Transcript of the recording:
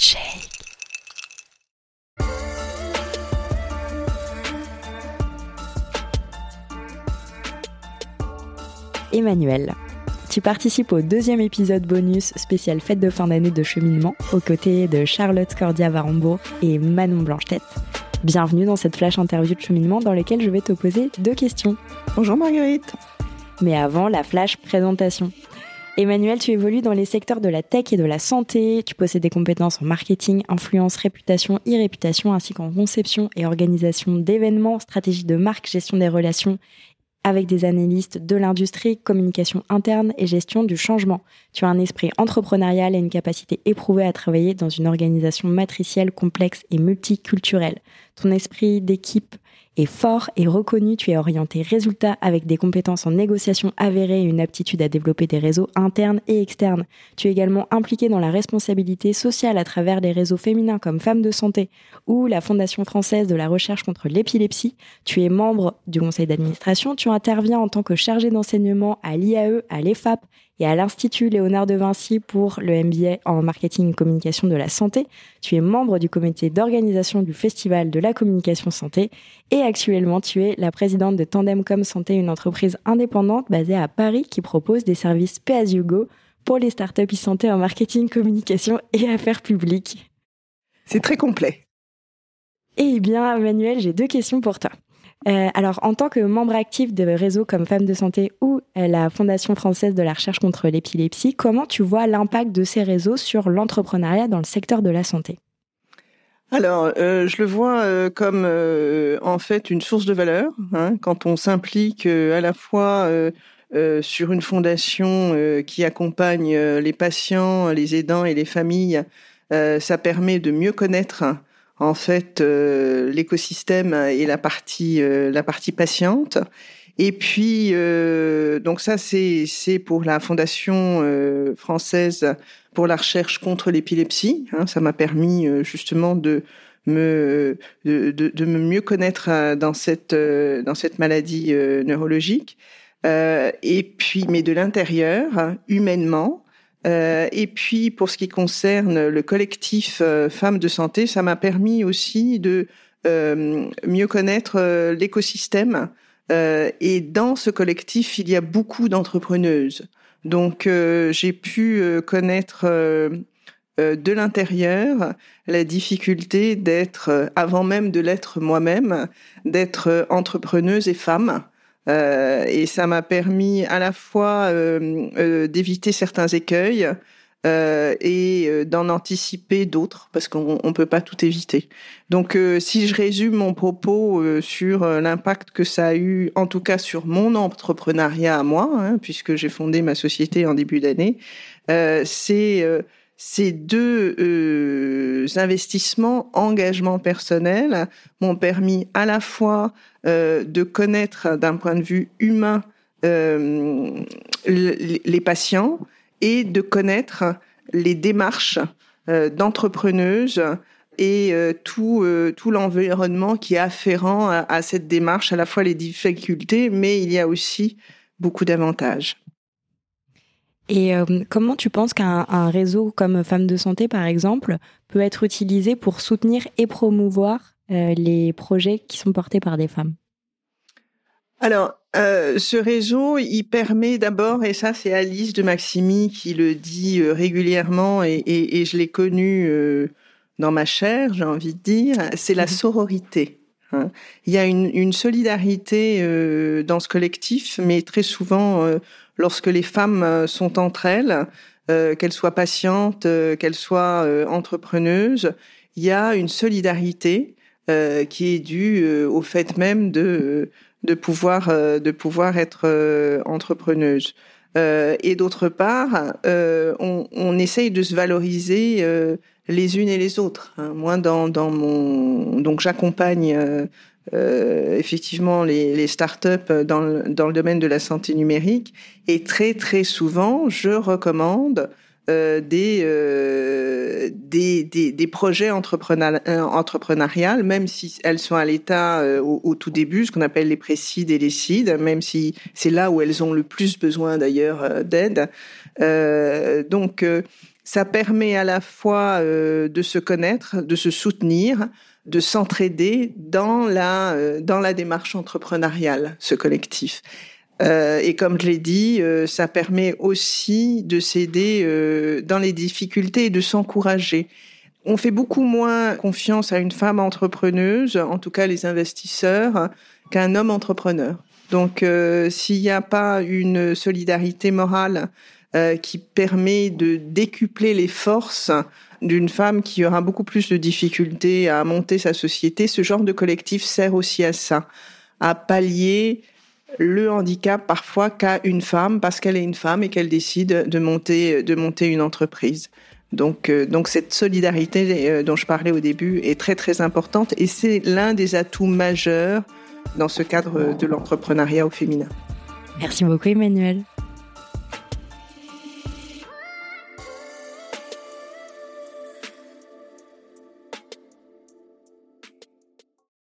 Shake. Emmanuel, tu participes au deuxième épisode bonus spécial fête de fin d'année de cheminement aux côtés de Charlotte Cordia Varembourg et Manon Blanche-Tête. Bienvenue dans cette flash interview de cheminement dans laquelle je vais te poser deux questions. Bonjour Marguerite. Mais avant, la flash présentation. Emmanuel, tu évolues dans les secteurs de la tech et de la santé. Tu possèdes des compétences en marketing, influence, réputation, e-réputation, ainsi qu'en conception et organisation d'événements, stratégie de marque, gestion des relations avec des analystes de l'industrie, communication interne et gestion du changement. Tu as un esprit entrepreneurial et une capacité éprouvée à travailler dans une organisation matricielle complexe et multiculturelle. Ton esprit d'équipe est fort et reconnu, tu es orienté résultat avec des compétences en négociation avérées et une aptitude à développer des réseaux internes et externes. Tu es également impliqué dans la responsabilité sociale à travers les réseaux féminins comme Femmes de Santé ou la Fondation française de la recherche contre l'épilepsie. Tu es membre du conseil d'administration, tu interviens en tant que chargé d'enseignement à l'IAE, à l'EFAP et à l'Institut Léonard de Vinci pour le MBA en marketing et communication de la santé. Tu es membre du comité d'organisation du Festival de la communication santé et actuellement tu es la présidente de Tandem Com Santé, une entreprise indépendante basée à Paris qui propose des services pay as you go pour les startups e-santé en marketing, communication et affaires publiques. C'est très complet. Eh bien, Manuel, j'ai deux questions pour toi. Euh, alors, en tant que membre actif de réseaux comme Femmes de Santé ou euh, la Fondation française de la recherche contre l'épilepsie, comment tu vois l'impact de ces réseaux sur l'entrepreneuriat dans le secteur de la santé? Alors, euh, je le vois comme en fait une source de valeur hein, quand on s'implique à la fois sur une fondation qui accompagne les patients, les aidants et les familles. ça permet de mieux connaître en fait euh, l'écosystème et la partie euh, la partie patiente. Et puis euh, donc ça c'est c'est pour la fondation française pour la recherche contre l'épilepsie. Hein, ça m'a permis justement de me de, de, de, me mieux connaître dans cette dans cette maladie neurologique. et puis mais de l'intérieur humainement euh, et puis, pour ce qui concerne le collectif euh, Femmes de Santé, ça m'a permis aussi de euh, mieux connaître l'écosystème. et dans ce collectif, il y a beaucoup d'entrepreneuses. Donc, j'ai pu connaître de l'intérieur la difficulté d'être, avant même de l'être moi-même, d'être entrepreneuse et femme. Euh, et ça m'a permis à la fois euh, euh, d'éviter certains écueils et d'en anticiper d'autres, parce qu'on ne peut pas tout éviter. Donc si je résume mon propos sur l'impact que ça a eu, en tout cas sur mon entrepreneuriat à moi, hein, puisque j'ai fondé ma société en début d'année, c'est ces deux euh, investissements, engagements personnels, m'ont permis à la fois euh, de connaître d'un point de vue humain euh, les patients et de connaître les démarches d'entrepreneuses et tout, tout l'environnement qui est afférent à, à cette démarche, à la fois les difficultés, mais il y a aussi beaucoup d'avantages. Et euh, comment tu penses qu'un réseau comme Femmes de Santé, par exemple, peut être utilisé pour soutenir et promouvoir euh, les projets qui sont portés par des femmes? Alors, euh, ce réseau, il permet d'abord, et ça c'est Alice de Maximi qui le dit régulièrement, et, et, et je l'ai connu dans ma chair, j'ai envie de dire, c'est la mhm. sororité. Hein. Il y a une, une solidarité dans ce collectif, mais très souvent lorsque les femmes euh, sont entre elles, euh, qu'elles soient patientes, euh, qu'elles soient entrepreneuses, il y a une solidarité qui est due au fait même de de pouvoir de pouvoir être entrepreneuse. et d'autre part, on, on, essaye de se valoriser les unes et les autres. Hein. Moi, dans, dans mon donc j'accompagne euh, effectivement les, les startups dans le, dans le domaine de la santé numérique. Et très très souvent, je recommande euh, des, euh, des, des, des, projets entrepreneuriales, entrepreneuriales, même si elles sont à l'état au, au, tout début, ce qu'on appelle les précides et les cides, même si c'est là où elles ont le plus besoin d'ailleurs d'aide. donc Ça permet à la fois de se connaître, de se soutenir, de s'entraider dans la dans la démarche entrepreneuriale, ce collectif. Euh, et comme je l'ai dit, euh, ça permet aussi de s'aider euh, dans les difficultés et de s'encourager. On fait beaucoup moins confiance à une femme entrepreneuse, en tout cas les investisseurs, qu'à un homme entrepreneur. Donc s'il n'y a pas une solidarité morale qui permet de décupler les forces d'une femme qui aura beaucoup plus de difficultés à monter sa société, ce genre de collectif sert aussi à ça, à pallier le handicap parfois qu'a une femme parce qu'elle est une femme et qu'elle décide de monter, de monter une entreprise. Donc, euh, donc cette solidarité euh, dont je parlais au début est très très importante et c'est l'un des atouts majeurs dans ce cadre de l'entrepreneuriat au féminin. Merci beaucoup Emmanuel.